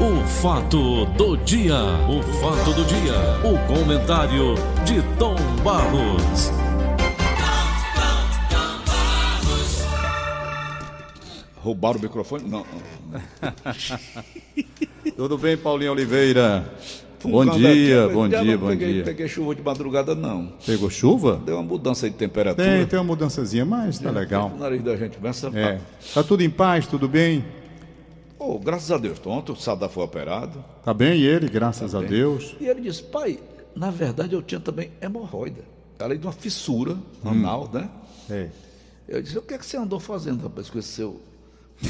O fato do dia, o fato do dia, o comentário de Tom Barros. Roubaram o microfone? Não. Tudo bem, Paulinho Oliveira? Bom dia, aqui, bom dia, não bom peguei, dia. peguei chuva de madrugada, não. Pegou chuva? Deu uma mudança de temperatura. Tem, tem uma mudançazinha, mas tá legal. O nariz da gente começa. É. Tá tudo em paz, tudo bem? Oh, graças a Deus. Ontem o Sadá foi operado. Tá bem ele, graças a bem. Deus. E ele disse, pai, na verdade eu tinha também hemorroida. Além de uma fissura anal, né? É. Eu disse, o que é que você andou fazendo, rapaz, com esse seu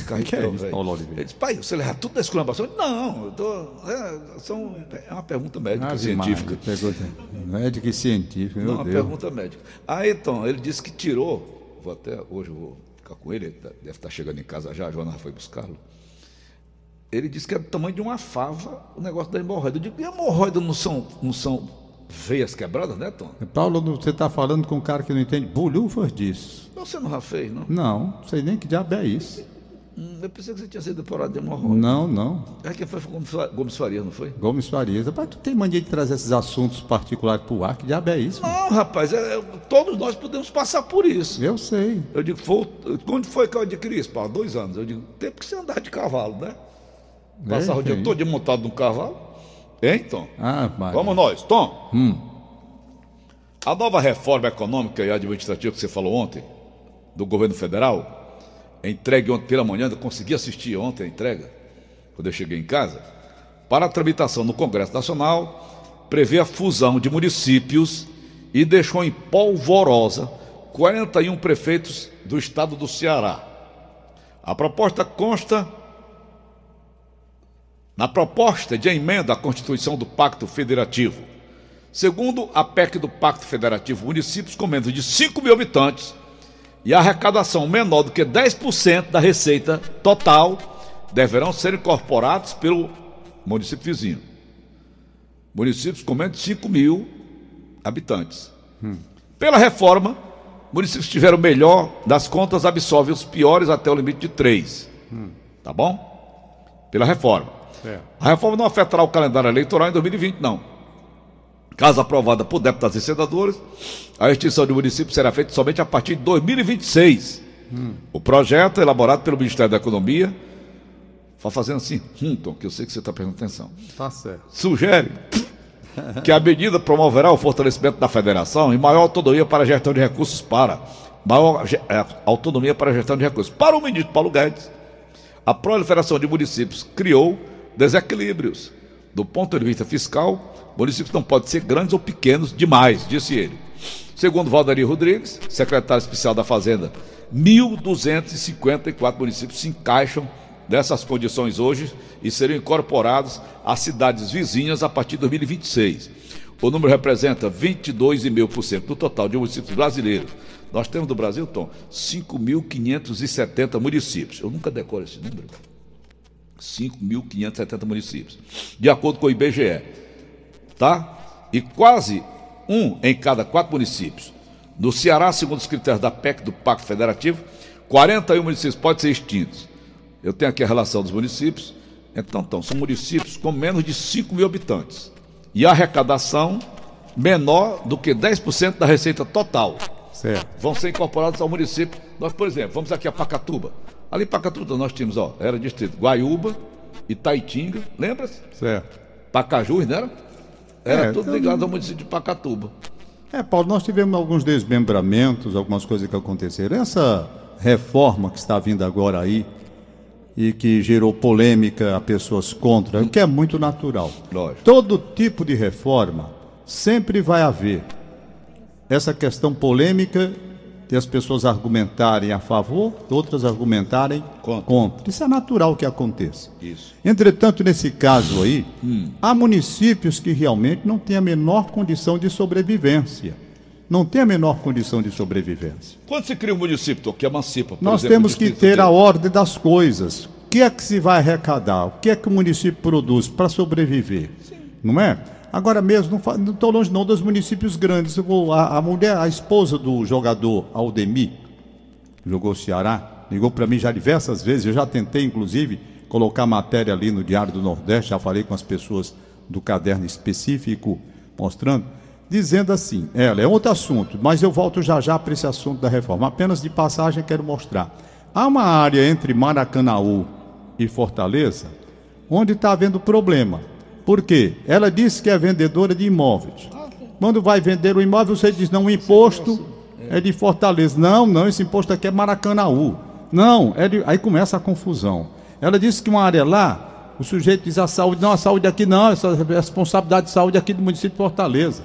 carro Que é tão isso, velho?" Paulo Oliveira? Ele disse, pai, você leva tudo da exclamação? Eu disse, Não, eu tô. É, são, é uma pergunta médica, Ave científica. Pergunta médica e científica, meu Não, uma Deus. pergunta médica. Aí então, ele disse que tirou, vou até, hoje vou ficar com ele, ele tá- deve estar chegando em casa já, a Joana foi buscá-lo. Ele disse que é do tamanho de uma fava o negócio da hemorroida. Eu digo, e hemorroida não são, não são veias quebradas, né, Tom? Paulo, você tá falando com um cara que não entende bolhufas disso. Você não já fez, não? Não, sei nem que diabo é isso. Hum, Eu pensei que você tinha sido depurado de hemorroida. Não, não. É que foi Gomes Fa- Gomes Faria, não foi? Gomes Farias. Rapaz, tu tem mania de trazer esses assuntos particulares pro ar, que diabo é isso? mano? Não, rapaz, é- é- todos nós podemos passar por isso. Eu sei. Eu digo, foi, o- quando foi que eu adquiri isso? Paulo? dois anos. Eu digo, tempo que você andar de cavalo, né? Passar o dia tem. todo montado num cavalo. Hein, Tom? Ah. Vamos nós. Tom. A nova reforma econômica e administrativa que você falou ontem, do governo federal, é entregue ontem pela manhã, eu consegui assistir ontem a entrega, quando eu cheguei em casa, para a tramitação no Congresso Nacional, prevê a fusão de municípios e deixou em polvorosa 41 prefeitos do estado do Ceará. A proposta consta na proposta de emenda à Constituição do Pacto Federativo. Segundo a PEC do Pacto Federativo, municípios com menos de 5 mil habitantes e arrecadação menor do que 10% da receita total deverão ser incorporados pelo município vizinho. Municípios com menos de 5 mil habitantes. Pela reforma, municípios que tiveram o melhor das contas absorvem os piores até o limite de 3. Tá bom? Pela reforma. Certo. A reforma não afetará o calendário eleitoral em 2020, não. Caso aprovada por deputados e senadores, a extinção do município será feita somente a partir de 2026. O projeto, elaborado pelo Ministério da Economia, vai fazendo assim, hum, Tom, que eu sei que você está prestando atenção, Tá certo. sugere que a medida promoverá o fortalecimento da federação e maior autonomia para a gestão de recursos para maior eh, autonomia para a gestão de recursos. Para o ministro Paulo Guedes, a proliferação de municípios criou desequilíbrios. Do ponto de vista fiscal, municípios não podem ser grandes ou pequenos demais, disse ele. Segundo Valdaria Rodrigues, secretário especial da Fazenda, 1.254 municípios se encaixam nessas condições hoje e serão incorporados às cidades vizinhas a partir de 2026. O número representa 22,5% do total de municípios brasileiros. Nós temos no Brasil, Tom, 5.570 municípios. Eu nunca decoro esse número. 5.570 municípios. De acordo com o IBGE. Tá? E quase um em cada quatro municípios. No Ceará, segundo os critérios da PEC do Pacto Federativo, 41 municípios podem ser extintos. Eu tenho aqui a relação dos municípios. Então, então, são municípios com menos de 5 mil habitantes. E a arrecadação menor do que 10% da receita total Certo. vão ser incorporados ao município. Nós, por exemplo, vamos aqui a Pacatuba. Ali em Pacatuba nós tínhamos, ó, era distrito Guaiúba, Itaitinga, lembra-se? Certo. Pacajus, não era? Era É, tudo então- ligado ao município de Pacatuba. É, Paulo, nós tivemos alguns desmembramentos, algumas coisas que aconteceram. Essa reforma que está vindo agora aí e que gerou polêmica a pessoas contra, o que é muito natural. Lógico. Todo tipo de reforma sempre vai haver essa questão polêmica de as pessoas argumentarem a favor, outras argumentarem Contra. contra. Isso é natural que aconteça. Isso. Entretanto, nesse caso aí, Hum. há municípios que realmente não têm a menor condição de sobrevivência. Não tem a menor condição de sobrevivência. Quando se cria um município, que emancipa, por Nós exemplo, temos que ter a de- ordem das coisas. O que é que se vai arrecadar? O que é que o município produz para sobreviver? Não é? Agora mesmo, não estou longe não dos municípios grandes. O- A, a mulher, a esposa do jogador Aldemir, jogou Ceará, ligou para mim já diversas vezes, eu já tentei, inclusive, colocar matéria ali no Diário do Nordeste, já falei com as pessoas do caderno específico mostrando, dizendo assim, ela é outro assunto, mas eu volto já já para esse assunto da reforma. Apenas de passagem quero mostrar. Há uma área entre Maracanaú e Fortaleza onde está havendo problema. Por quê? Ela disse que é vendedora de imóveis. Quando vai vender o imóvel, você diz, não, o imposto é de Fortaleza. Não, não, esse imposto aqui é Maracanaú. Não, é de... aí começa a confusão. Ela disse que uma área lá, o sujeito diz a saúde, não, a saúde aqui não, essa responsabilidade de saúde aqui do município de Fortaleza.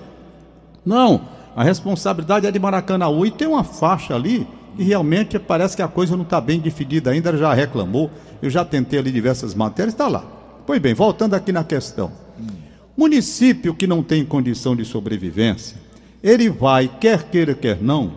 Não, a responsabilidade é de Maracanaú e tem uma faixa ali e realmente parece que a coisa não está bem definida ainda, ela já reclamou, eu já tentei ali diversas matérias, está lá. Pois bem, voltando aqui na questão. Município que não tem condição de sobrevivência, ele vai, quer queira, quer não,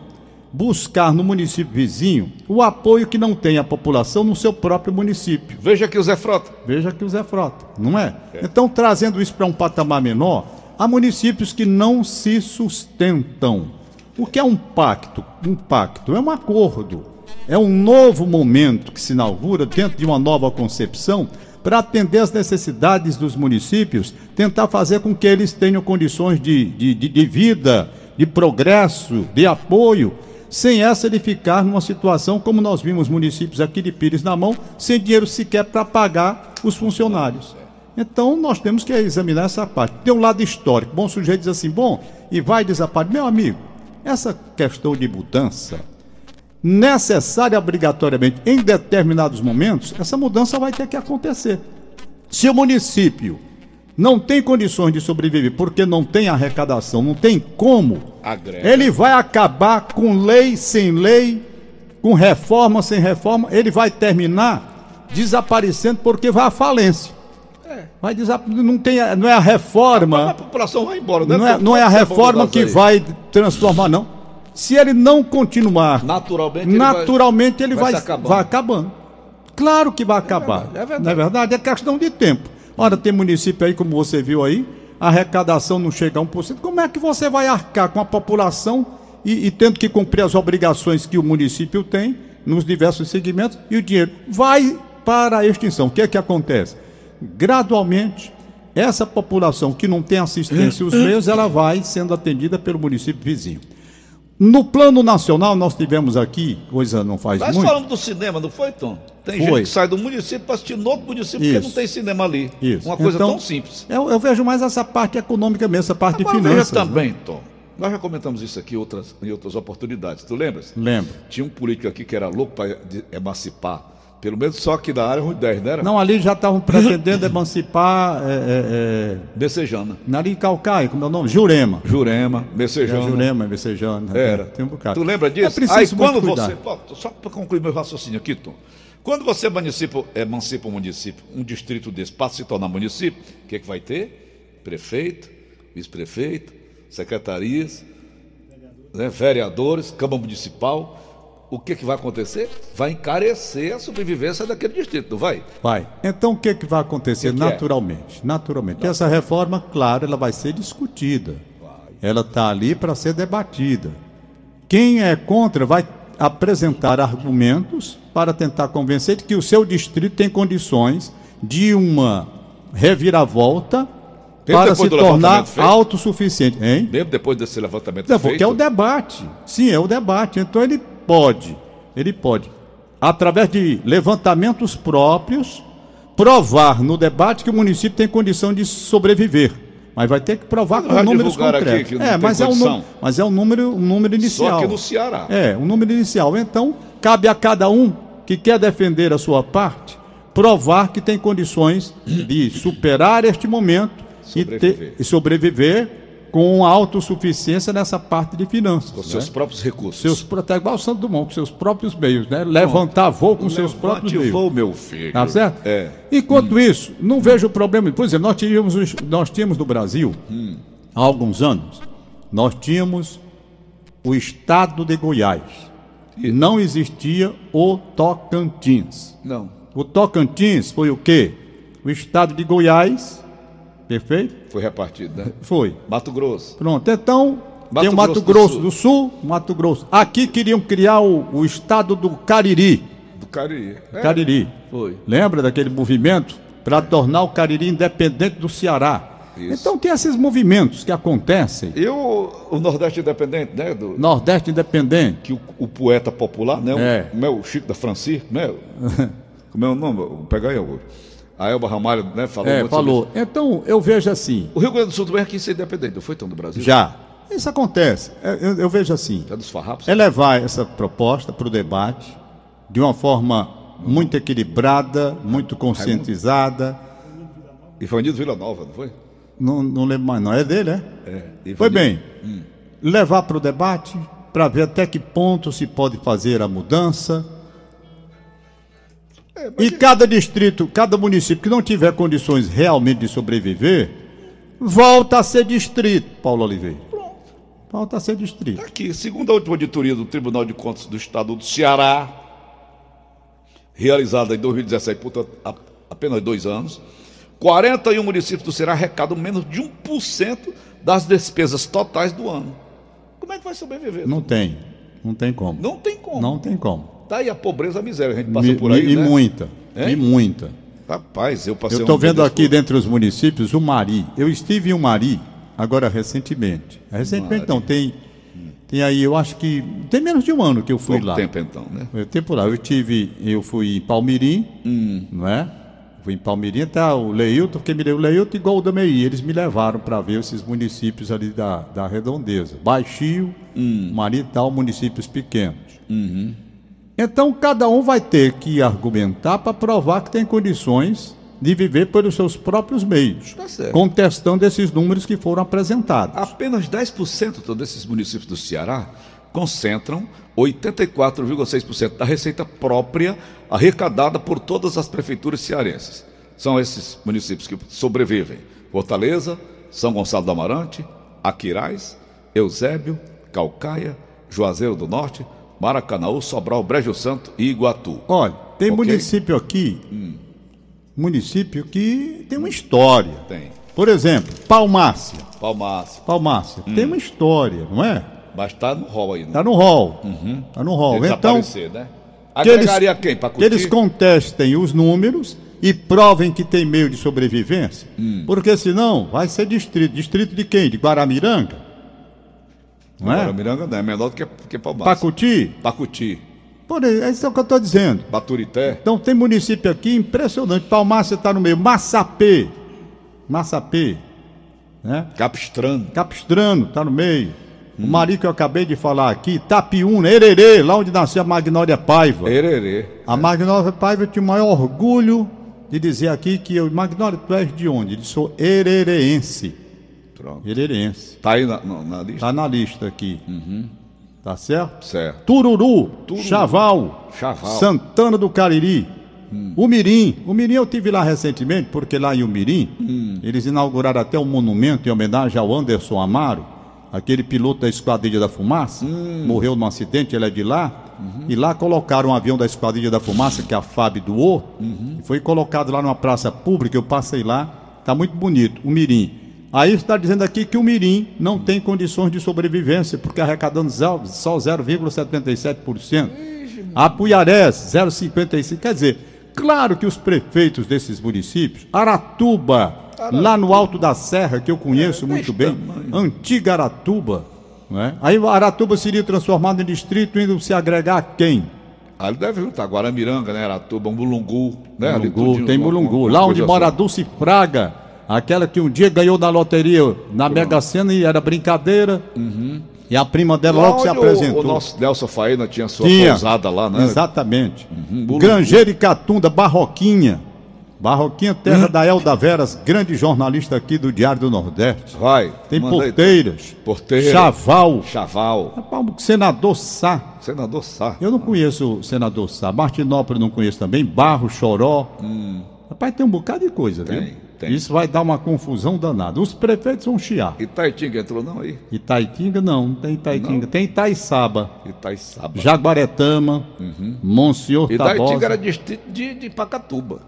buscar no município vizinho o apoio que não tem a população no seu próprio município. Veja aqui o Zé Frota. Veja aqui o Zé Frota, não é? é. Então, trazendo isso para um patamar menor, há municípios que não se sustentam. O que é um pacto? Um pacto é um acordo. É um novo momento que se inaugura dentro de uma nova concepção para atender as necessidades dos municípios, tentar fazer com que eles tenham condições de, de, de vida, de progresso, de apoio, sem essa de ficar numa situação como nós vimos municípios aqui de Pires na mão, sem dinheiro sequer para pagar os funcionários. Então nós temos que examinar essa parte. Tem um lado histórico. Bom sujeito diz assim, bom, e vai desaparecer. Meu amigo, essa questão de mudança, necessária obrigatoriamente em determinados momentos, essa mudança vai ter que acontecer. Se o município não tem condições de sobreviver porque não tem arrecadação, não tem como, Agrega. ele vai acabar com lei sem lei, com reforma sem reforma, ele vai terminar desaparecendo porque vai à falência. É. Vai não, tem, não é a reforma. A, população vai embora, né? Não é, não é a reforma que vai transformar, não. Se ele não continuar, naturalmente, naturalmente ele vai, ele vai, acabando. vai acabando. Claro que vai é acabar. Verdade, é verdade. Não é verdade? É questão de tempo. Ora, tem município aí, como você viu aí, a arrecadação não chega a 1%. Como é que você vai arcar com a população e, e tendo que cumprir as obrigações que o município tem nos diversos segmentos e o dinheiro vai para a extinção? O que é que acontece? Gradualmente, essa população que não tem assistência e os meios, ela vai sendo atendida pelo município vizinho. No plano nacional, nós tivemos aqui, coisa não faz Nós muito. Nós falamos do cinema, não foi, Tom? Tem foi. gente que sai do município para assistir no outro município Isso. porque não tem cinema ali. Isso. Uma coisa então, tão simples. Eu, eu, vejo mais essa parte econômica mesmo, essa parte Agora, de finanças. Veja também, né? Tom. Nós já comentamos isso aqui outras, em outras oportunidades. Tu lembras? Lembro. Tinha um político aqui que era louco para emancipar pelo menos só aqui da área, 10, não era? Não, ali já estavam pretendendo emancipar. É, é, é... Becejana. Ali em Calcaia, como é o nome? Jurema. Jurema, Becejana. É, Jurema, Becejana. Era. Tem, um bocado. Tu lembra disso? É Aí quando você. Pô, só para concluir meu raciocínio aqui, Tom. Quando você emancipa, emancipa um município, um distrito desse, passa a se tornar município, o que, é que vai ter? Prefeito, vice-prefeito, secretarias, né, vereadores Câmara Municipal o que, que vai acontecer? Vai encarecer a sobrevivência daquele distrito, não vai? Vai. Então o que, que vai acontecer? Que naturalmente. É? Naturalmente. Essa reforma, claro, ela vai ser discutida. Vai. Ela está ali para ser debatida. Quem é contra vai apresentar argumentos para tentar convencer de que o seu distrito tem condições de uma reviravolta para se tornar autossuficiente. Hein? Mesmo depois desse levantamento Não, feito? Porque é o debate. Sim, é o debate. Então ele pode, ele pode, através de levantamentos próprios, provar no debate que o município tem condição de sobreviver. Mas vai ter que provar com números concretos. é, mas é, um, mas é um número, um número inicial. Só que no Ceará. É, um número inicial. Então, cabe a cada um que quer defender a sua parte provar que tem condições de superar este momento sobreviver. E, ter, e sobreviver com autossuficiência nessa parte de finanças. Com né? seus próprios recursos. Seus, até igual o Santo Dumont, com seus próprios meios, né? Levantar voo com seus próprios meios. voo, meu filho. Tá certo? É. Enquanto hum. isso, não vejo problema. Por exemplo, nós tínhamos, nós tínhamos no Brasil, hum. há alguns anos, nós tínhamos o estado de Goiás. Isso. Não existia o Tocantins. Não. O Tocantins foi o quê? O estado de Goiás Perfeito? Foi repartido, né? Foi. Mato Grosso. Pronto, então Mato tem o Mato Grosso, Grosso do, Sul. do, Sul. Mato Grosso. Aqui queriam criar o, o estado do Cariri. Do Cariri. É, Cariri. Foi. Lembra daquele movimento para tornar o Cariri independente do Ceará? Isso. Então tem esses movimentos que acontecem. E o, o Nordeste Independente, né? Do, Nordeste independente. que o, o poeta popular, né? É. O, meu Chico da Francisco, né? Como é o nome? Vou pegar aí agora. A Elba Ramalho, né? Falou É, muito sobre falou. Então eu vejo assim, isso. O Rio Grande do Sul também quis ser independente, não foi tão do Brasil? já. Isso acontece. É, Eu, eu vejo assim. É dos farrapos? É levar essa proposta para o debate de uma forma muito equilibrada, muito conscientizada. Ivanildo Vila Nova, não foi? Não, não lembro mais, não. É dele, é? É. Foi bem. Levar para o debate para ver até que ponto se pode fazer a mudança. É, E cada distrito, cada município que não tiver condições realmente de sobreviver, volta a ser distrito, Paulo Oliveira. Volta a ser distrito. Aqui, segundo a última auditoria do Tribunal de Contas do Estado do Ceará, realizada em 2017, portanto, apenas dois anos, 41 municípios do Ceará arrecadam menos de 1% das despesas totais do ano. Como é que vai sobreviver? Não tem. Não tem como. Não tem como. Não tem como. Tá aí a pobreza, a miséria, a gente passa por aí, e né? muita. Hein? E muita. Rapaz, eu passei Eu estou um vendo aqui por- dentre os municípios o Mari. Eu estive em um Mari agora recentemente. Recentemente não, tem, tem aí, eu acho que tem menos de um ano que eu fui Pouco lá. tempo então, né? Eu tempo lá. Eu tive, eu fui em Palmirim, Hum. não é? Fui em Palmirim, tá o Leilton, porque me deu o Leilton e Goldameiri. Eles me levaram para ver esses municípios ali da, da redondeza. Baixio, Hum. Mari e tal, municípios pequenos. Uhum. Então cada um vai ter que argumentar para provar que tem condições de viver pelos seus próprios meios, Tá contestando esses números que foram apresentados. Apenas 10% então, desses municípios do Ceará concentram 84,6% da receita própria arrecadada por todas as prefeituras cearenses. São esses municípios que sobrevivem: Fortaleza, São Gonçalo do Amarante, Aquiraz, Eusébio, Calcaia, Juazeiro do Norte, Maracanaú, Sobral, Brejo Santo e Iguatu. Olha, tem Ok. município aqui, município que tem uma história. Tem Por exemplo, Palmácia. Palmácia, Palmácia tem uma história, não é? mas está no rol aí, né? Está no rol. Está no rol. Então, né? que eles, Agregaria quem? Para que eles contestem os números e provem que tem meio de sobrevivência, Hum. porque senão vai ser distrito. Distrito de quem? De Guaramiranga? Não é? Miranga não, é menor do que, que Palmácia. Pacuti? Pacuti, Por aí, é isso que eu estou dizendo. Baturité. Então tem município aqui impressionante. Palmácia está no meio. Massapê. Massapê. Né? Capistrano. Capistrano está no meio. O Mari que eu acabei de falar aqui, Tapiúna, Ererê, lá onde nasceu a Magnólia Paiva. Ererê. A Magnólia Paiva tinha o maior orgulho de dizer aqui que eu, Magnólia, tu és de onde? Ele sou herereense. Pronto. Herereense. Tá aí na, na, na lista? Tá na lista aqui. Tá certo? Certo. Tururu, Chaval, Chaval. Santana do Cariri, o Mirim. O Mirim eu tive lá recentemente, porque lá em Umirim, eles inauguraram até um monumento em homenagem ao Anderson Amaro, aquele piloto da Esquadrilha da Fumaça, morreu num acidente, ele é de lá. E lá colocaram um avião da Esquadrilha da Fumaça, que a FAB doou, e foi colocado lá numa praça pública, eu passei lá, tá muito bonito, o Mirim. Aí está dizendo aqui que o Mirim não tem condições de sobrevivência, porque arrecadando só 0,77%. Apuiarés, 0,55%. Quer dizer, claro que os prefeitos desses municípios, Aratuba, lá no alto da serra, que eu conheço muito bem, antiga Aratuba, não é? aí Aratuba seria transformado em distrito, indo se agregar a quem? Ali deve juntar Guaramiranga, né? Aratuba, Mulungu, né? Ali Mulungu, tudinho, tem Mulungu. Lá onde coisa mora a só. Dulce Fraga, aquela que um dia ganhou na loteria, na Mega Sena e era brincadeira. E a prima dela logo se apresentou. O, nosso Nelson Faina tinha sua Tinha. pousada lá, né? Exatamente. Grangeiro e Catunda, Barroquinha. Barroquinha, terra da Elda Veras, grande jornalista aqui do Diário do Nordeste. Vai. Tem. Porteiras. Porteira. Chaval. Chaval. Rapaz, senador Sá. Senador Sá. Eu não conheço o senador Sá. Martinópolis não conheço também. Barro, Choró. Rapaz, tem um bocado de coisa, viu? Tem, tem. Isso vai dar uma confusão danada. Os prefeitos vão chiar. Itaitinga entrou não aí? Itaitinga não, não tem Itaitinga. Tem Itaiçaba. Itaiçaba. Jaguaretama. Monsenhor Itaitinga Tabosa. era distrito de, de Pacatuba.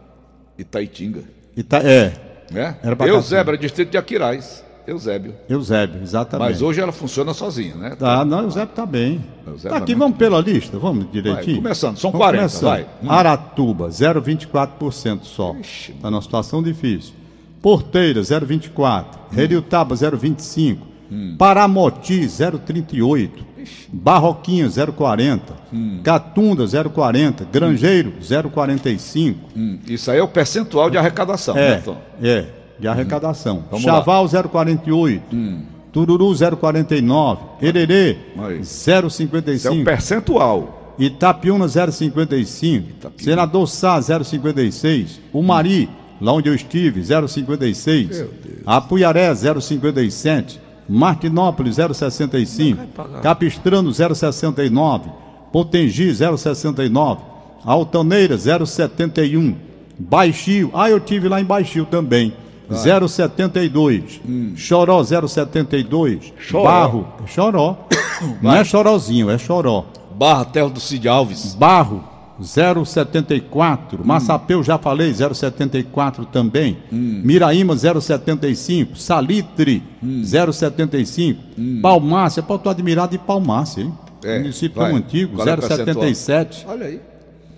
Itaitinga. Ita... É. Né? Era Pacatuba. Eusébio era distrito de Aquiraz. Eusébio. Eusébio, exatamente. Mas hoje ela funciona sozinha, né? Tá, não, Eusébio está bem. Eusébio Tá aqui, é vamos pela lista, vamos direitinho. Vai, começando, são Vamos 40, começando. vai. Hum. Aratuba, 0,24% só. Está numa situação difícil. Porteira, 0,24%. Heriutaba, 0,25%. Paramoti, 0,38%. Barroquinha, 0,40%. Catunda, 0,40%. Grangeiro, 0,45%. Hum, Isso aí é o percentual de arrecadação, né, É, Tom? é, de arrecadação. Vamos Chaval 0,48. Tururu 0,49. Hererê Aí. Isso é o 0,55. percentual. Itapiúna 0,55. Itapiúna. Senador Sá 0,56. O Mari, lá onde eu estive, 0,56. Meu Deus. Apuiaré 0,57. Martinópolis 0,65. Capistrano 0,69. Potengi 0,69. Altaneira 0,71. Baixio, ah, eu tive lá em Baixio também. 0,72. Choró 0,72. Choró. Barro, é Choró. Não é chorozinho, é Choró. Barra Terra do Cid Alves. Barro 0,74. Massapeu, já falei, 0,74 também. Miraíma, 0,75. Salitre, 0,75. Palmácia, pô, tô admirado de Palmácia, hein? É, Município vai. tão antigo, Qual é o percentual? 0,77. Olha aí.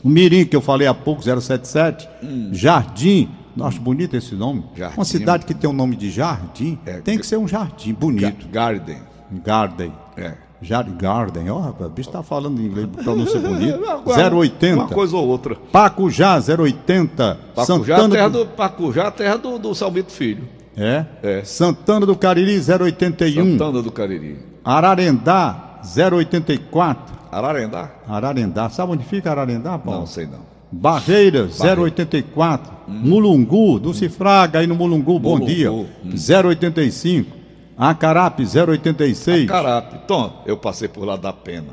O Mirim, que eu falei há pouco, 077. Jardim, acho bonito esse nome. Jardim. Uma cidade que tem o nome de jardim, É, tem que ser um jardim bonito. Garden. Garden. É. Jar Garden, ó, rapaz, o bicho tá falando em inglês, pronúncia bonita. Agora, 080. Uma coisa ou outra. Pacujá, 080. Pacujá, Santana terra do... Pacujá, terra do, do Salmito Filho. É? É. Santana do Cariri, 081. Santana do Cariri. Ararendá, 084. Ararendá? Ararendá, sabe onde fica Ararendá, Paulo? Não, sei não. Barreira, 084. Mulungu, do Cifraga aí no Mulungu, bom Mulungu, dia. hum. 085. Acarape, 086. Carape. Tom, eu passei por lá da pena.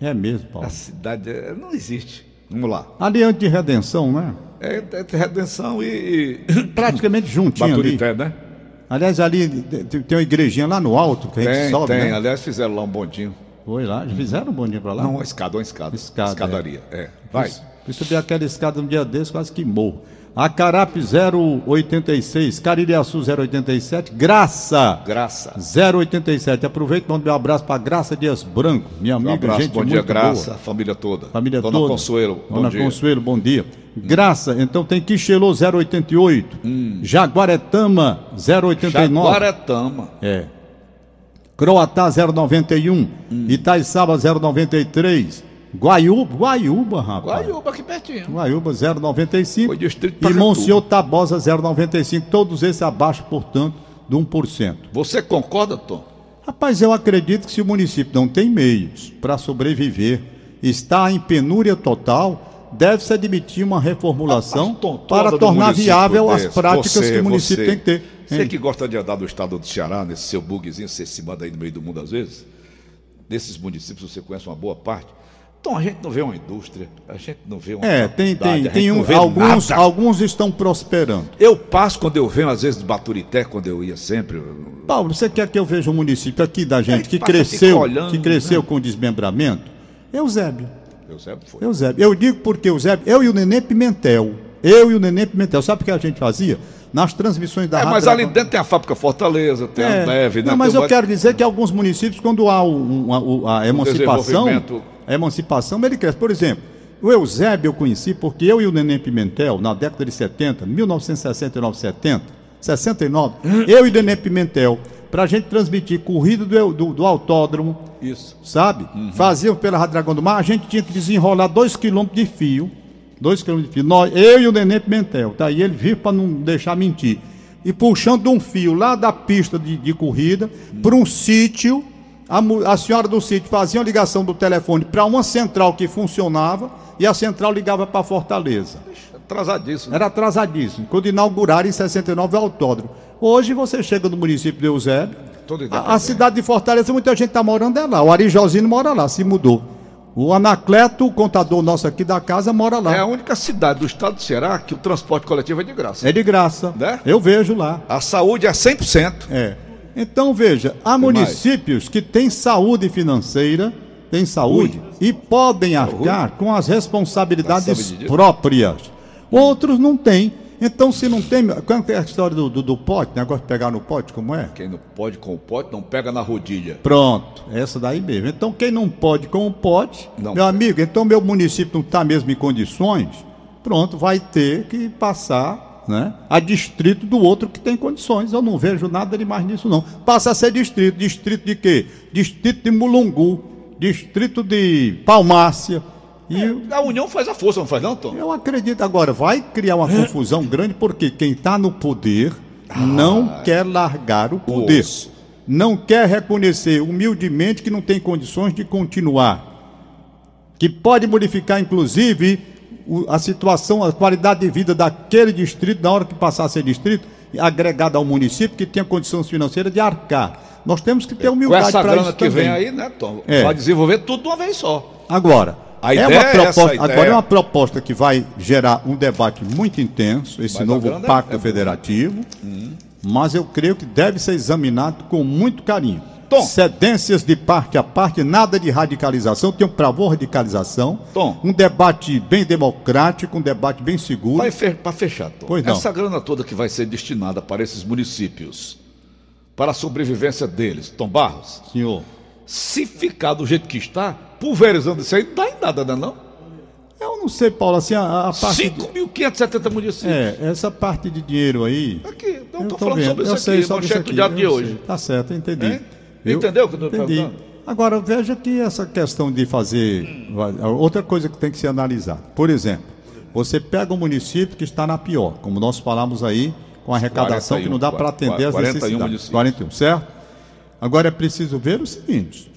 É mesmo, Paulo. A cidade é- não existe. Vamos lá. Aliante de Redenção, né? É, é Redenção e. e... Praticamente juntinho ali. Baturité, né? Aliás, ali tem uma igrejinha lá no alto que a gente Tem, sobe, tem. né? Aliás, fizeram lá um bondinho. Foi lá, fizeram um bondinho pra lá? Não, uma escada, uma escada. Escada, Escadaria. É. Vai. Eu subi aquela escada um dia desse, quase que morro. Acarape 086, Caririaçu 087, Graça Graça. 087. Aproveito e mando um abraço para Graça Dias Branco, minha Um amiga, abraço, gente bom dia, Graça, boa. família toda. Família Dona toda. Consuelo, bom Dona dia. Consuelo, bom dia. Graça, então tem Quixelô 088, Hum. Jaguaretama 089. Jaguaretama. É. Croatá 091, Hum. Itaiçaba 093, Guaiúba, Guaiúba, rapaz. Guaiúba aqui pertinho. Guaiúba 095 Foi distrito e. Monsenhor Tabosa 095, todos esses abaixo, portanto, de 1%. Você concorda, Tom? Rapaz, eu acredito que se o município não tem meios para sobreviver, está em penúria total, deve-se admitir uma reformulação Tom, para tornar viável as práticas você, que o município você, tem que ter. Você hein? que gosta de andar do estado do Ceará, nesse seu bugzinho, você se manda aí no meio do mundo às vezes, desses municípios você conhece uma boa parte. Então a gente não vê uma indústria, a gente não vê uma. É, tem, tem, a tem um, alguns, nada. alguns estão prosperando. Eu passo quando eu venho, às vezes, de Baturité, quando eu ia sempre. Paulo, você quer que eu veja um município aqui da gente que cresceu, olhando, que cresceu né? com desmembramento? Eusébio. Eusébio foi. Eusébio. Eu digo porque Eusébio, eu e o Nenê Pimentel, eu e o Nenê Pimentel, sabe o que a gente fazia? Nas transmissões da É, Rádio mas ali dentro tem a fábrica Fortaleza, tem É, a neve, né? Não, mas eu quero dizer que alguns municípios, quando há um- uma- a, emancipação. A emancipação, ele cresce. Por exemplo, o Eusébio eu conheci porque eu e o Neném Pimentel, na década de 70, 1969, 70, 69, eu e o Neném Pimentel, para a gente transmitir corrida do, do, do autódromo, Isso. sabe? Faziam pela Rádio Dragão do Mar, a gente tinha que desenrolar dois quilômetros de fio. Dois quilômetros de fio. Nós, eu e o Nenê Pimentel. Tá? E ele vive para não deixar mentir. E puxando um fio lá da pista de, de corrida para um sítio. A, a senhora do sítio fazia uma ligação do telefone para uma central que funcionava e a central ligava para Fortaleza. Atrasadíssimo. Era atrasadíssimo. Quando inauguraram em 69 o autódromo. Hoje você chega no município de Eusébio. Todo A, a cidade de Fortaleza, muita gente está morando é lá. O Ari Josino mora lá, se mudou. O Anacleto, o contador nosso aqui da casa, mora lá. É a única cidade do estado do Ceará que o transporte coletivo é de graça. É de graça. Né? Eu vejo lá. A saúde é 100%. É. Então veja, há municípios que têm saúde financeira, têm saúde e podem arcar com as responsabilidades próprias. Outros não têm. Então, se não tem. Qual é a história do, do, do pote? Negócio de pegar no pote, como é? Quem não pode com o pote, não pega na rodilha. Pronto, essa daí mesmo. Então, quem não pode com o pote, Não meu amigo, então meu município não está mesmo em condições, pronto, vai ter que passar né, a distrito do outro que tem condições. Eu não vejo nada demais nisso, não. Passa a ser distrito. Distrito de quê? Distrito de Mulungu, distrito de Palmácia. E A união faz a força, não faz não, Tom? eu acredito agora, vai criar uma confusão grande porque quem está no poder não quer largar o poder. Osso. Não quer reconhecer humildemente que não tem condições de continuar. Que pode modificar, inclusive, a situação, a qualidade de vida daquele distrito, na hora que passar a ser distrito, agregado ao município, que tenha condições financeiras de arcar. Nós temos que ter Com humildade essa para grana isso que também. vem aí, né, Tom? É. Vai desenvolver tudo de uma vez só. Agora, A é uma é proposta, essa, a ideia. agora é uma proposta que vai gerar um debate muito intenso, esse Mas novo grana é- pacto é federativo, mas eu creio que deve ser examinado com muito carinho. Tom. Cedências de parte a parte, nada de radicalização, tenho pravor radicalização. Tom. Um debate bem democrático, um debate bem seguro. Para fechar, Tom, Pois não. essa grana toda que vai ser destinada para esses municípios, para a sobrevivência deles, Tom Barros, Senhor. se ficar do jeito que está, pulverizando isso aí, não dá em nada, né, não? Eu não sei, Paulo, assim, a, a parte. de- 5.570 municípios. É, essa parte de dinheiro aí. Aqui, não estou falando vendo, sobre isso eu aqui, sei sobre isso aqui, do de hoje. sei. Tá certo, entendi. Entendeu o que eu Entendi. perguntando? Agora, veja que essa questão de fazer. Outra coisa que tem que ser analisada. Por exemplo, você pega um município que está na pior, como nós falamos aí, com a arrecadação que não dá para atender as 41 necessidades. municípios. 41, certo? Agora é preciso ver o seguinte: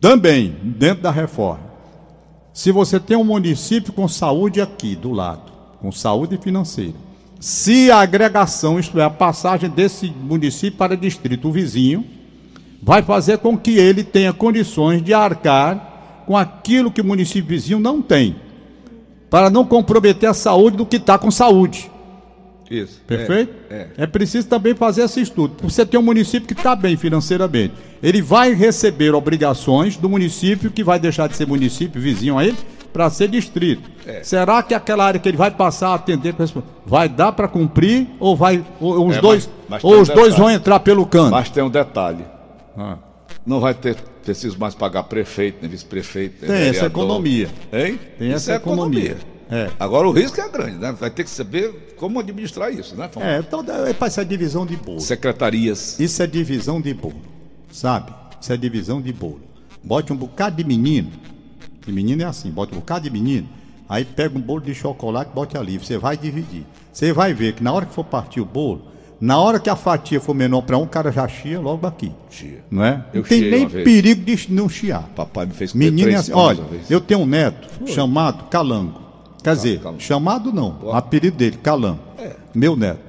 também, dentro da reforma, se você tem um município com saúde aqui do lado, com saúde financeira, se a agregação, isto é, a passagem desse município para distrito vizinho, vai fazer com que ele tenha condições de arcar com aquilo que o município vizinho não tem, para não comprometer a saúde do que está com saúde. Isso. Perfeito? É, É preciso também fazer esse estudo. Você tem um município que está bem financeiramente. Ele vai receber obrigações do município que vai deixar de ser município vizinho a ele para ser distrito. É. Será que aquela área que ele vai passar a atender vai dar para cumprir ou vai ou os É, dois mas- mas ou os dois vão entrar pelo cano? Mas tem um detalhe. Ah. Não vai ter preciso mais pagar prefeito, nem vice-prefeito. Tem essa vereador. economia. Hein? Tem Isso essa é economia. É. Agora o risco é grande, né? Vai ter que saber como administrar isso, né? Tom? É, então é para essa divisão de bolo. Secretarias. Isso é divisão de bolo, sabe? Isso é divisão de bolo. Bote um bocado de menino, que menino é assim, bote um bocado de menino, aí pega um bolo de chocolate, bote ali, você vai dividir. Você vai ver que na hora que for partir o bolo, na hora que a fatia for menor para um, o cara já chia logo aqui. Chia. Não é? Eu não tem nem uma vez. perigo de não chiar. Papai me fez é três assim, olha, eu tenho um neto chamado Calango. Quer dizer, Calango. chamado não, Boa. apelido dele, Calango. É. Meu neto.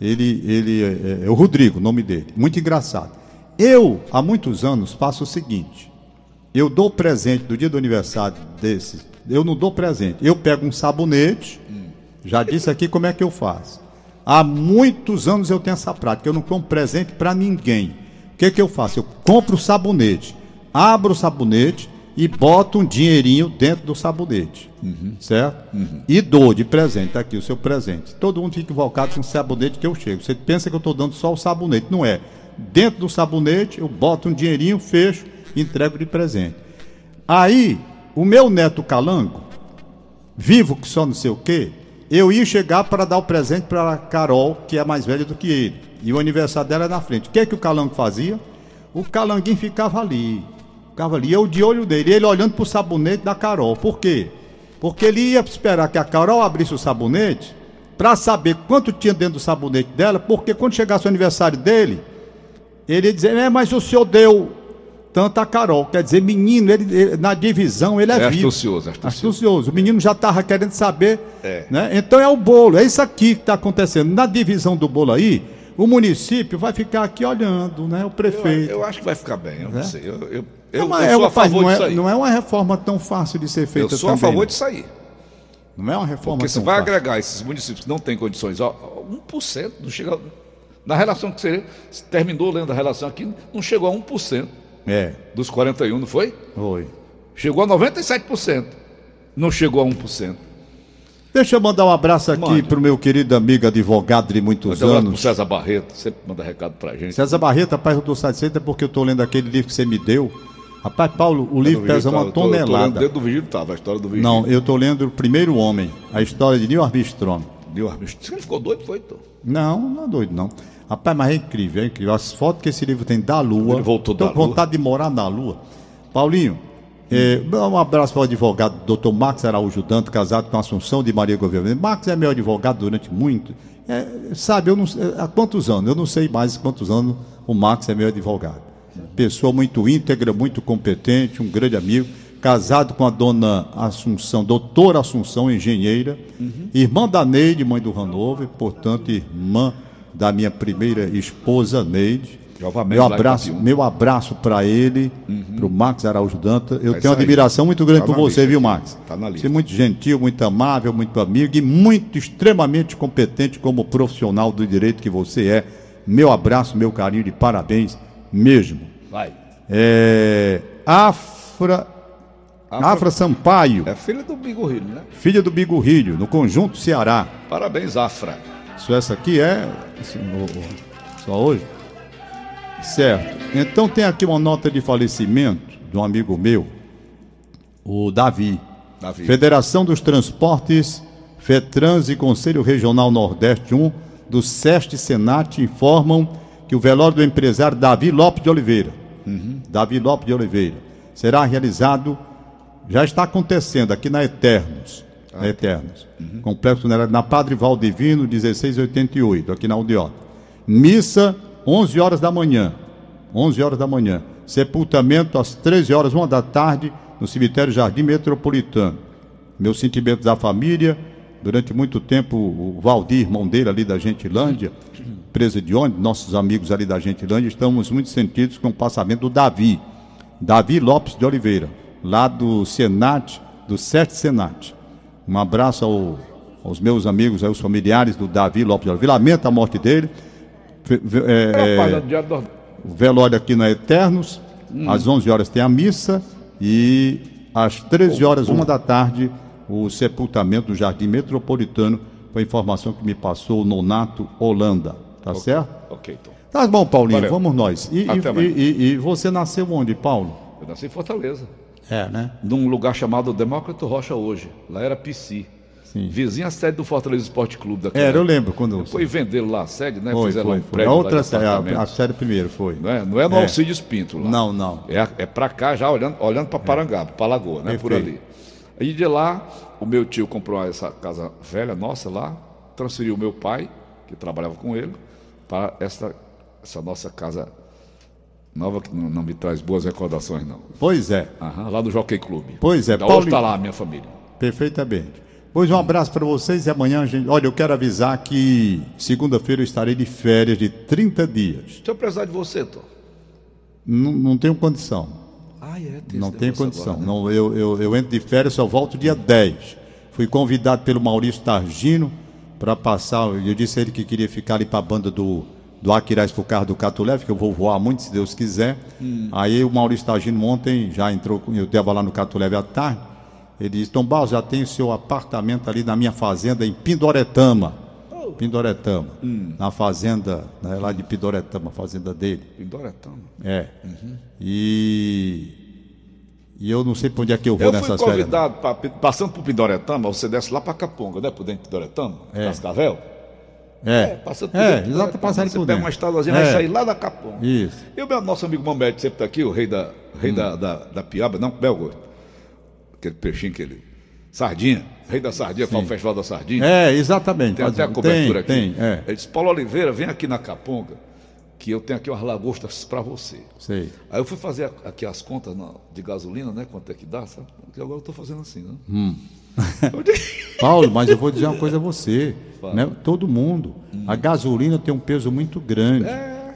Ele, ele é, é o Rodrigo, o nome dele. Muito engraçado. Eu, há muitos anos, faço o seguinte: eu dou presente do dia do aniversário desse. Eu não dou presente. Eu pego um sabonete. Já disse aqui como é que eu faço. Há muitos anos eu tenho essa prática. Eu não compro presente para ninguém. O que, que eu faço? Eu compro o sabonete, abro o sabonete e boto um dinheirinho dentro do sabonete. Certo? E dou de presente. Tá aqui o seu presente. Todo mundo fica invocado com o sabonete que eu chego. Você pensa que eu estou dando só o sabonete. Não é. Dentro do sabonete, eu boto um dinheirinho, fecho e entrego de presente. Aí, o meu neto Calango, vivo que só não sei o quê, eu ia chegar para dar o presente para a Carol, que é mais velha do que ele. E o aniversário dela é na frente. O que é que o Calango fazia? O Calanguinho ficava ali. Ficava ali, eu de olho dele, ele olhando para o sabonete da Carol. Por quê? Porque ele ia esperar que a Carol abrisse o sabonete para saber quanto tinha dentro do sabonete dela, porque quando chegasse o aniversário dele, ele ia dizer, é, mas o senhor deu tanto a Carol. Quer dizer, menino, ele, ele- na divisão, ele é, É vivo. astucioso, é astucioso. Astucioso. O menino já estava querendo saber. É. Né? Então é o bolo, é isso aqui que está acontecendo. Na divisão do bolo aí, o município vai ficar aqui olhando, né? O Eu, prefeito. eu acho que vai ficar bem, eu não É? sei. Eu, eu, É eu, uma- eu é sou a favor não, disso é, aí. não é uma reforma tão fácil de ser eu feita sou a também, favor não. disso aí. Não é uma reforma Porque se tão vai fácil. agregar esses municípios que não têm condições, ó, 1%, não chega. Na relação que você terminou lendo a relação aqui, não chegou a 1% É, dos 41, não foi? foi. Chegou a 97%. Não chegou a 1%. Deixa eu mandar um abraço aqui Mande. pro meu querido amigo advogado de muitos Manda um anos. César Barreto, sempre manda recado pra gente. César Barreto, rapaz, eu tô satisfeito é porque eu tô lendo aquele livro que você me deu. Rapaz, Paulo, o livro Do pesa uma tava- tô- tô lendo tonelada. Dentro do Vigílio a história do Vigílio. Não, eu tô lendo o Primeiro Homem, a história de Neil Armstrong. Neil Armstrong. Ele ficou doido, foi, então. Não, não é doido, não. Rapaz, mas é incrível, é incrível. As fotos que esse livro tem da Lua. Ele voltou da Lua. vontade de morar na Lua. Paulinho, é, um abraço para o advogado Dr. Max Araújo Danto, casado com Assunção de Maria Governo. Max é meu advogado durante muito. é, sabe, eu não sei, há quantos anos? Eu não sei mais quantos anos o Max é meu advogado. Pessoa muito íntegra, muito competente, um grande amigo. Casado com a dona Assunção, doutora Assunção, engenheira. Irmã da Neide, mãe do Hanover, portanto, irmã da minha primeira esposa, Neide. Meu abraço, meu abraço para ele, para o Max Araújo Danta. Eu É tenho uma admiração muito grande Tá por você, lista viu. Max? Tá na Você lista. é muito gentil, muito amável, muito amigo e muito extremamente competente como profissional do direito que você é. Meu abraço, meu carinho de parabéns mesmo. Vai. É, Afra, Afra- Afra Sampaio, É filha do Bigorrilho, né? filha do Bigorrilho, no Conjunto Ceará. Parabéns, Afra. Isso essa aqui é só hoje? Certo. Então tem aqui uma nota de falecimento de um amigo meu, o Davi. Davi. Federação dos Transportes, FETRANS e Conselho Regional Nordeste 1 do SEST Senat informam que o velório do empresário Davi Lopes de Oliveira, Davi Lopes de Oliveira, será realizado, já está acontecendo aqui na Eternos, na Eternos, Complexo Funerário na Padre Valdivino, 1688, aqui na Aldeota. Missa, 11 horas da manhã, 11 horas da manhã. Sepultamento às 13 horas, 1 da tarde, no cemitério Jardim Metropolitano. Meus sentimentos à família. Durante muito tempo, o Valdir, irmão dele ali da Gentilândia, presa de onde, nossos amigos ali da Gentilândia, estamos muito sentidos com o passamento do Davi. Davi Lopes de Oliveira, lá do Senat, do Sete Senat. Um abraço ao- aos meus amigos, aos familiares do Davi Lopes de Oliveira. Lamento a morte dele. É, é, do Nordeste. o velório aqui na Eternos, às 11 horas tem a missa e às 13 horas, uma da tarde, o sepultamento do Jardim Metropolitano, foi a informação que me passou o Nonato Holanda. Tá certo? Ok, então. Tá bom, Paulinho, Valeu. vamos nós. E, e- e- e você nasceu onde, Paulo? Eu nasci em Fortaleza. É, né? Num lugar chamado Demócrito Rocha hoje. Lá era PC. Sim. Vizinha à sede do Fortaleza Esporte Clube daquela Era, eu lembro quando. Foi venderam lá a sede, né? Foi, Fizeram foi, um foi. prédio A outra de série, a, a série primeiro foi. Não é, não é no É. Alcides Pinto lá. Não, não. É, é pra cá já, olhando, olhando pra Parangaba, pra Lagoa, né? Por Perfeito. ali. E de lá, o meu tio comprou essa casa velha nossa lá, transferiu o meu pai, que trabalhava com ele, para essa, essa nossa casa nova, que não, não me traz boas recordações, não. Pois é, Aham, lá no Jockey Clube. Pois é, Paulo- está lá a minha família. perfeitamente. Pois um abraço para vocês e amanhã a gente. Olha, eu quero avisar que segunda-feira eu estarei de férias de 30 dias. Deixa eu precisar de você, Tom. Não, não tenho condição. Ah, é, tem Não tenho condição. agora, né? Não, eu, eu, eu entro de férias, só volto dia 10. Fui convidado pelo Maurício Targino para passar. Eu disse a ele que queria ficar ali para a banda do, do Aquiraz pro carro do Catuleve, que eu vou voar muito, se Deus quiser. Hum. Aí o Maurício Targino ontem já entrou, eu estava lá no Catuleve à tarde. Ele disse: Tom Barros, já tem o seu apartamento ali na minha fazenda em Pindoretama. Oh. Pindoretama. Hum. Na fazenda, né, lá de Pindoretama, a fazenda dele. Pindoretama. É. E. E eu não sei para onde é que eu vou Eu fui nessas férias. convidado, pra- passando por Pindoretama, você desce lá para Caponga, né? Por dentro de Pindoretama, É. Cascavel. É, Passando por é dentro de exato, Pindoretama. passar Você por pega dentro. uma estradazinha, é. vai sair lá da Caponga. Isso. E o meu nosso amigo Mamete sempre está aqui, o rei da, rei Hum. da, da, da piaba, não, Belgo. Aquele peixinho que ele. Sardinha, rei da sardinha, para o Festival da Sardinha. É, exatamente. Tem até a cobertura tem, aqui. Tem, é. Ele disse, Paulo Oliveira, vem aqui na Caponga, que eu tenho aqui umas lagostas para você. Sei. Aí eu fui fazer aqui as contas de gasolina, né? Quanto é que dá, sabe? Porque agora eu estou fazendo assim, né? Hum. Paulo, mas eu vou dizer uma coisa a você. Né? Todo mundo. A gasolina tem um peso muito grande.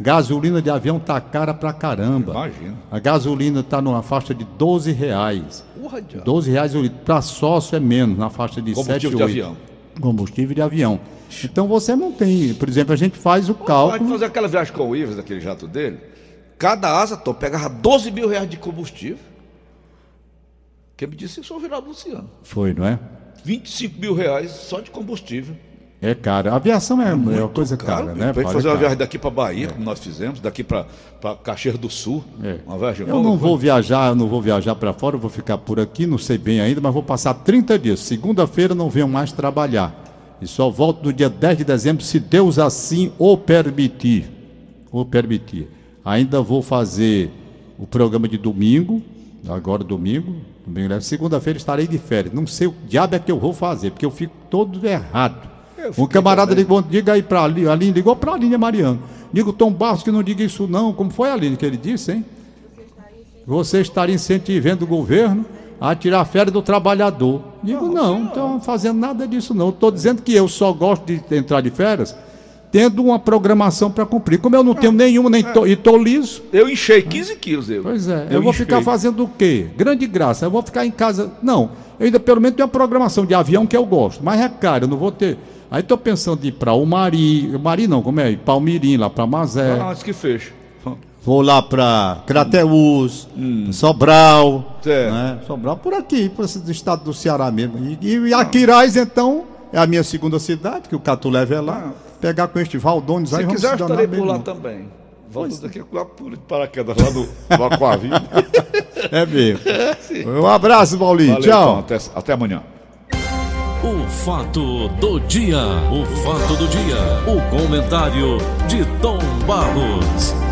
Gasolina de avião tá cara pra caramba. Imagina. A gasolina tá numa faixa de 12 reais. Porra, diabo. 12 reais o litro. Para sócio é menos, na faixa de 7, Combustível de 8. avião. Combustível de avião. Então você não tem. Por exemplo, a gente faz o Vai cálculo. fazer aquela viagem com o Ives, daquele jato dele. Cada asa, Tom, pegava 12 mil reais de combustível. Quem me disse isso foi o Virado Luciano. Foi, não é? 25 mil reais só de combustível. É caro. A aviação é, é uma coisa cara, né? Para fazer É uma caro. viagem daqui para Bahia, como nós fizemos, daqui para Caxias do Sul. É. Uma viagem Eu não vou viajar, eu não vou viajar para fora, eu vou ficar por aqui, não sei bem ainda, mas vou passar 30 dias. Segunda-feira não venho mais trabalhar. E só volto no dia 10 de dezembro, se Deus assim o permitir. O permitir. Ainda vou fazer o programa de domingo, agora domingo, domingo né? segunda-feira estarei de férias. Não sei o diabo é que eu vou fazer, porque eu fico todo errado. Um camarada ligou, diga aí pra Aline, Aline ligou pra Aline Mariano. Digo, Tom Barros, que não diga isso não. Como foi, Aline, que ele disse, hein? Você estaria incentivando o governo a tirar férias do trabalhador. Digo, não, não estou fazendo nada disso não. Estou dizendo que eu só gosto de entrar de férias tendo uma programação para cumprir. Como eu não tenho nenhuma, nem tô, e estou liso, Eu enchei 15 quilos, eu. Pois é, eu, vou enchei. ficar fazendo o quê? Grande graça, eu vou ficar em casa. Não, eu ainda pelo menos tenho uma programação de avião que eu gosto, mas é caro, eu não vou ter. Aí estou pensando em ir para o Mari, Mari não, como é? Palmirim, lá para Mazé. Ah, antes que feche. Vou lá para Crateús, Sobral, Certo. né? Sobral por aqui, por esse do estado do Ceará mesmo. E, e Aquiraz, então, é a minha segunda cidade, que o Catuleve é lá. Pegar com este Valdones aí, Se vamos quiser, eu se danar estarei por lá também. Volto daqui a pouco de paraquedas lá do, do Aquavim. É mesmo. Um abraço, Paulinho. Valeu, Tchau. então, até, até amanhã. O fato do dia, o fato do dia, o comentário de Tom Barros.